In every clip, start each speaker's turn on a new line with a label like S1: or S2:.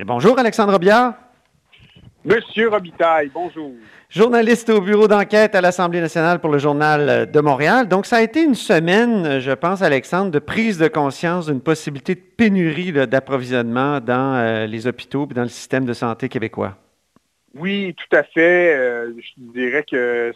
S1: Et bonjour Alexandre Biard.
S2: Monsieur Robitaille, bonjour.
S1: Journaliste au bureau d'enquête à l'Assemblée nationale pour le Journal de Montréal. Donc, ça a été une semaine, je pense, Alexandre, de prise de conscience d'une possibilité de pénurie d'approvisionnement dans euh, les hôpitaux et dans le système de santé québécois.
S2: Oui, tout à fait. Euh, je dirais que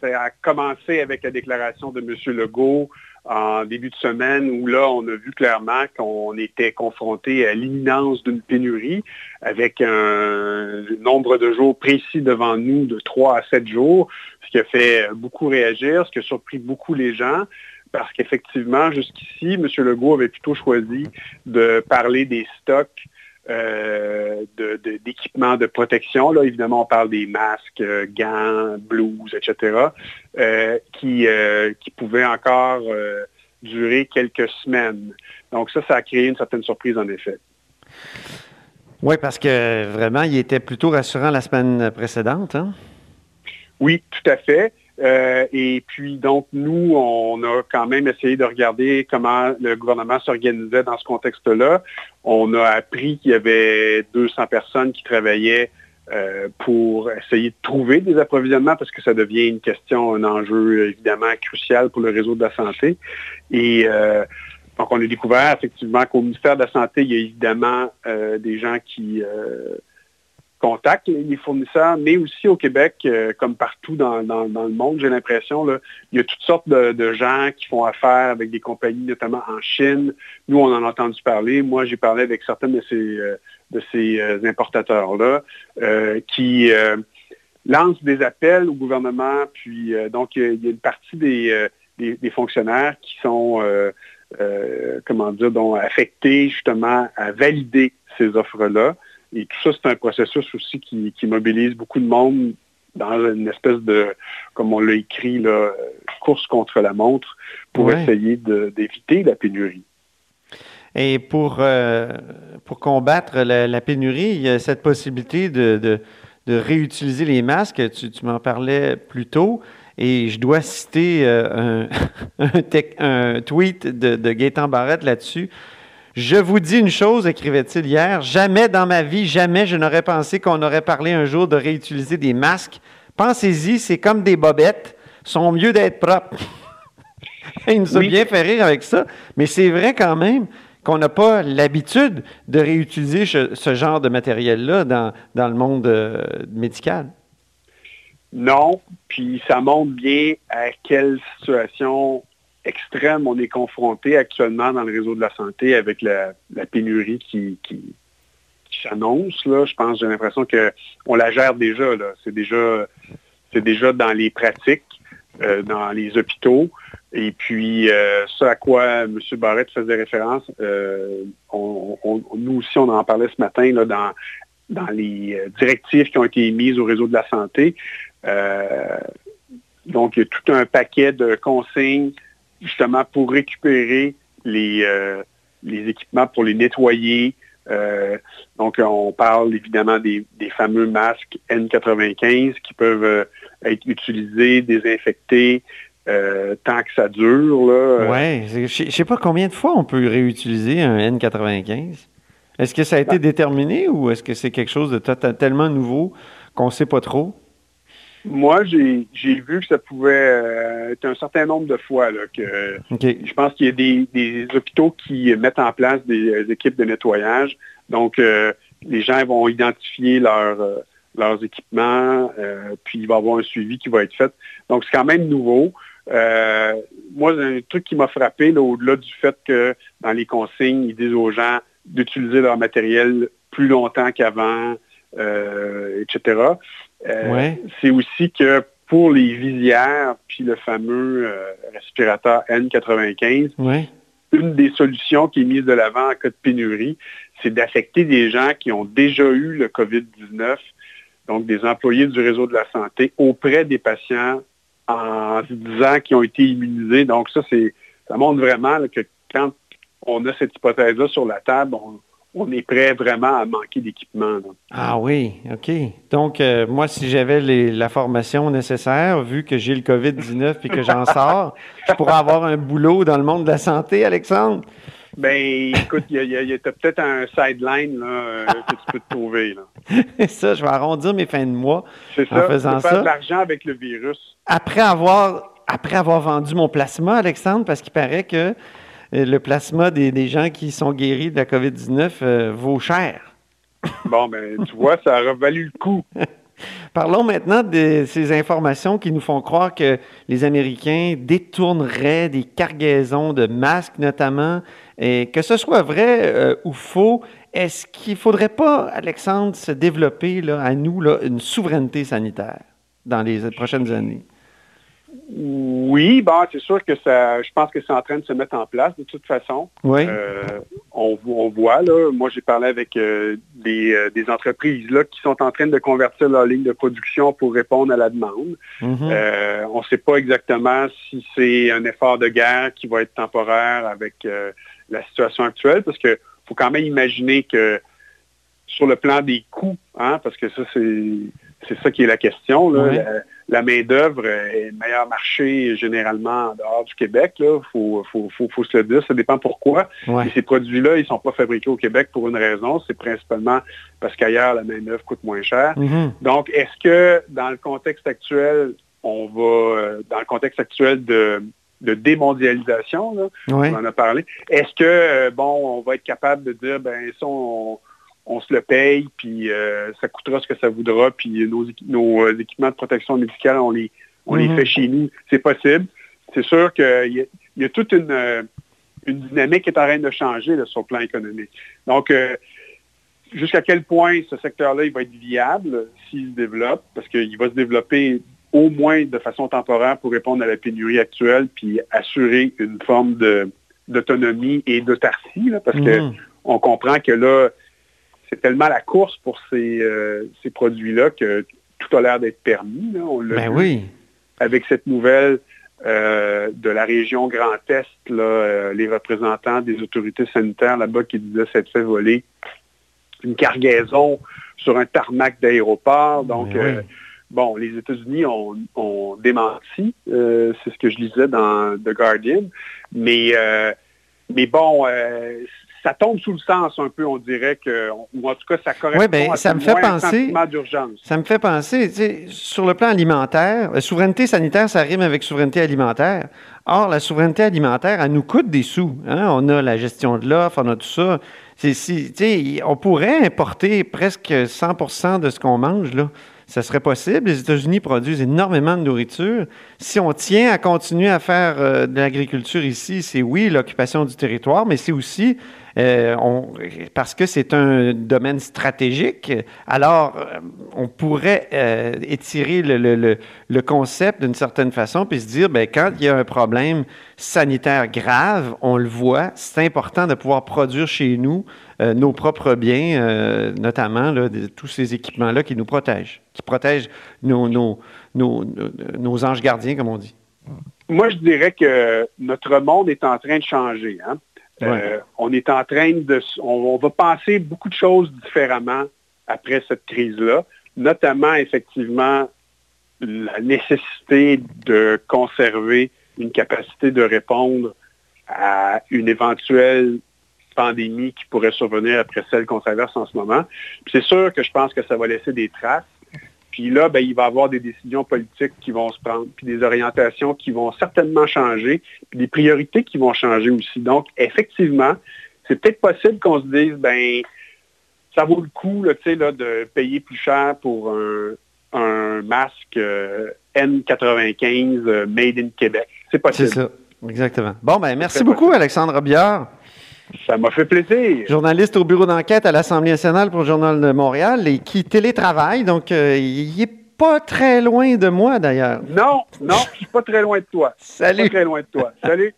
S2: ça a commencé avec la déclaration de M. Legault en début de semaine où là, on a vu clairement qu'on était confronté à l'imminence d'une pénurie avec un nombre de jours précis devant nous de 3 à 7 jours, ce qui a fait beaucoup réagir, ce qui a surpris beaucoup les gens parce qu'effectivement, jusqu'ici, M. Legault avait plutôt choisi de parler des stocks d'équipements de, protection. Là, évidemment, on parle des masques, euh, gants, blouses, etc., euh, qui, qui pouvaient encore durer quelques semaines. Donc ça, ça a créé une certaine surprise, en effet.
S1: Oui, parce que vraiment, il était plutôt rassurant la semaine précédente. Hein?
S2: Oui, tout à fait. Euh, et puis, donc, nous, on a quand même essayé de regarder comment le gouvernement s'organisait dans ce contexte-là. On a appris qu'il y avait 200 personnes qui travaillaient euh, pour essayer de trouver des approvisionnements parce que ça devient une question, un enjeu évidemment crucial pour le réseau de la santé. Et euh, donc, on a découvert effectivement qu'au ministère de la Santé, il y a évidemment des gens qui contactent les fournisseurs, mais aussi au Québec, euh, comme partout dans, le monde, j'ai l'impression, il y a toutes sortes de, gens qui font affaire avec des compagnies, notamment en Chine. Nous, on en a entendu parler. Moi, j'ai parlé avec certains de ces, euh, euh, importateurs-là qui lancent des appels au gouvernement. Puis, donc, il y a une partie des, fonctionnaires qui sont, comment dire, affectés justement à valider ces offres-là. Et tout ça, c'est un processus aussi qui, mobilise beaucoup de monde dans une espèce de, comme on l'a écrit, là, course contre la montre pour essayer d'éviter la pénurie.
S1: Et pour, euh, pour combattre la, pénurie, il y a cette possibilité de, réutiliser les masques. Tu, m'en parlais plus tôt. Et je dois citer euh, un, tweet de, de Gaétan Barrette là-dessus. Je vous dis une chose, écrivait-il hier, jamais dans ma vie, jamais je n'aurais pensé qu'on aurait parlé un jour de réutiliser des masques. Pensez-y, c'est comme des bobettes, sont mieux d'être propres. Il nous a bien fait rire avec ça, mais c'est vrai quand même qu'on n'a pas l'habitude de réutiliser ce, genre de matériel-là dans, dans, le monde euh, médical.
S2: Non, puis ça montre bien à quelle situation extrême on est confronté actuellement dans le réseau de la santé avec la, pénurie qui, s'annonce. Je pense, j'ai l'impression qu'on la gère déjà. C'est déjà, déjà dans les pratiques, euh, dans les hôpitaux. Et puis, euh, ce à quoi M. Barrett faisait référence, euh, nous aussi, on en parlait ce matin dans, dans les directives qui ont été émises au réseau de la santé. donc, il y a tout un paquet de consignes justement pour récupérer les, euh, les équipements pour les nettoyer. Euh, donc, on parle évidemment des, fameux masques N95 qui peuvent euh, être utilisés, désinfectés, tant que ça dure.
S1: Oui, je ne sais pas combien de fois on peut réutiliser un N95. Est-ce que ça a été ben déterminé ou est-ce que c'est quelque chose de tellement nouveau qu'on ne sait pas trop?
S2: Moi, j'ai vu que ça pouvait euh, être un certain nombre de fois que je pense qu'il y a des, hôpitaux qui mettent en place des, euh, équipes de nettoyage. Donc, euh, les gens vont identifier leurs équipements, puis il va y avoir un suivi qui va être fait. Donc, c'est quand même nouveau. moi, un truc qui m'a frappé, au-delà du fait que dans les consignes, ils disent aux gens d'utiliser leur matériel plus longtemps qu'avant, etc. Euh, c'est aussi que pour les visières, puis le fameux euh, respirateur N95, une des solutions qui est mise de l'avant en cas de pénurie, c'est d'affecter des gens qui ont déjà eu le COVID-19, donc des employés du réseau de la santé, auprès des patients en se disant qu'ils ont été immunisés. Donc ça, c'est ça montre vraiment que quand on a cette hypothèse-là sur la table, on, est prêt vraiment à manquer d'équipement.
S1: Ah oui, OK. Donc, euh, moi, si j'avais la formation nécessaire, vu que j'ai le COVID-19 et que j'en sors, je pourrais avoir un boulot dans le monde de la santé, Alexandre.
S2: Ben, écoute, il y a, peut-être un sideline euh, que tu peux te trouver.
S1: Là. ça, je vais arrondir mes fins de mois
S2: en faisant ça. faire de l'argent avec le virus.
S1: Après avoir, après avoir vendu mon plasma, Alexandre, parce qu'il paraît que le plasma des, gens qui sont guéris de la COVID-19 euh, vaut cher.
S2: bon, ben, tu vois, ça a valu le coup.
S1: Parlons maintenant de ces informations qui nous font croire que les Américains détourneraient des cargaisons de masques notamment. Et que ce soit vrai euh, ou faux, est-ce qu'il ne faudrait pas, Alexandre, se développer là, à nous là, une souveraineté sanitaire dans les prochaines années?
S2: Oui, bon, c'est sûr que ça, je pense que c'est en train de se mettre en place de toute façon.
S1: Oui.
S2: Euh, on, voit, là, moi j'ai parlé avec euh, euh, des, entreprises là, qui sont en train de convertir leur ligne de production pour répondre à la demande. Mm-hmm. on ne sait pas exactement si c'est un effort de guerre qui va être temporaire avec la situation actuelle, parce qu'il faut quand même imaginer que sur le plan des coûts, hein, parce que ça, c'est ça qui est la question. Là, la main-d'œuvre est meilleur marché généralement en dehors du Québec. Il faut, se le dire. Ça dépend pourquoi. ces produits-là, ils ne sont pas fabriqués au Québec pour une raison. C'est principalement parce qu'ailleurs, la main-d'œuvre coûte moins cher.
S1: Mm-hmm.
S2: Donc, est-ce que dans le contexte actuel, on va, euh, dans le contexte actuel de, démondialisation, on en a parlé, est-ce que, euh, bon, on va être capable de dire, ben, ça, on on se le paye, puis euh, ça coûtera ce que ça voudra, puis nos, euh, équipements de protection médicale, on les, on les mhm. fait chez nous. C'est possible. C'est sûr qu'il y, a toute euh, une, dynamique qui est en train de changer sur le plan économique. Donc, jusqu'à quel point ce secteur-là il va être viable s'il se développe, parce qu'il va se développer au moins de façon temporaire pour répondre à la pénurie actuelle, puis assurer une forme d'autonomie et d'autarcie, parce qu'on mhm. comprend que là, c'est tellement la course pour ces, euh, ces produits-là que tout a l'air d'être permis. On
S1: ben oui.
S2: Avec cette nouvelle euh, de la région Grand Est, euh, les représentants des autorités sanitaires là-bas qui disaient s'être fait voler une cargaison sur un tarmac d'aéroport. Donc, ben bon, les États-Unis ont, démenti, c'est ce que je lisais dans The Guardian, mais, mais bon, ça tombe sous le sens un peu, on dirait que, ou en tout cas, ça correspond
S1: ben,
S2: à
S1: ça me fait penser,
S2: d'urgence.
S1: Ça me fait penser, sur le plan alimentaire, la souveraineté sanitaire, ça rime avec souveraineté alimentaire. Or, la souveraineté alimentaire, elle nous coûte des sous. Hein. On a la gestion de l'offre, on a tout ça. Si, on pourrait importer presque 100% de ce qu'on mange, là ça serait possible. Les États-Unis produisent énormément de nourriture. Si on tient à continuer à faire euh, de l'agriculture ici, c'est oui l'occupation du territoire, mais c'est aussi euh, parce que c'est un domaine stratégique. Alors, euh, on pourrait étirer le, concept d'une certaine façon, puis se dire, ben, quand il y a un problème sanitaire grave, on le voit, c'est important de pouvoir produire chez nous euh, nos propres biens, euh, notamment tous ces équipements-là qui nous protègent, qui protègent nos, nos, anges gardiens, comme on dit.
S2: Moi, je dirais que notre monde est en train de changer. Hein. Euh, on est en train de... On, va penser beaucoup de choses différemment après cette crise-là, notamment effectivement la nécessité de conserver une capacité de répondre à une éventuelle pandémie qui pourrait survenir après celle qu'on traverse en ce moment. C'est sûr que je pense que ça va laisser des traces. Puis là, ben, il va y avoir des décisions politiques qui vont se prendre, puis des orientations qui vont certainement changer, puis des priorités qui vont changer aussi. Donc, effectivement, c'est peut-être possible qu'on se dise, ben, ça vaut le coup là, là, de payer plus cher pour un, masque euh, N95 euh, made in Québec. C'est possible.
S1: C'est ça, exactement. Bon, ben, merci beaucoup, Alexandre Biard.
S2: Ça m'a fait plaisir.
S1: Journaliste au bureau d'enquête à l'Assemblée nationale pour le Journal de Montréal et qui télétravaille, donc euh, il n'est pas très loin de moi d'ailleurs.
S2: Non, non, je suis pas très loin de toi.
S1: Salut.
S2: Pas très loin de toi. Salut.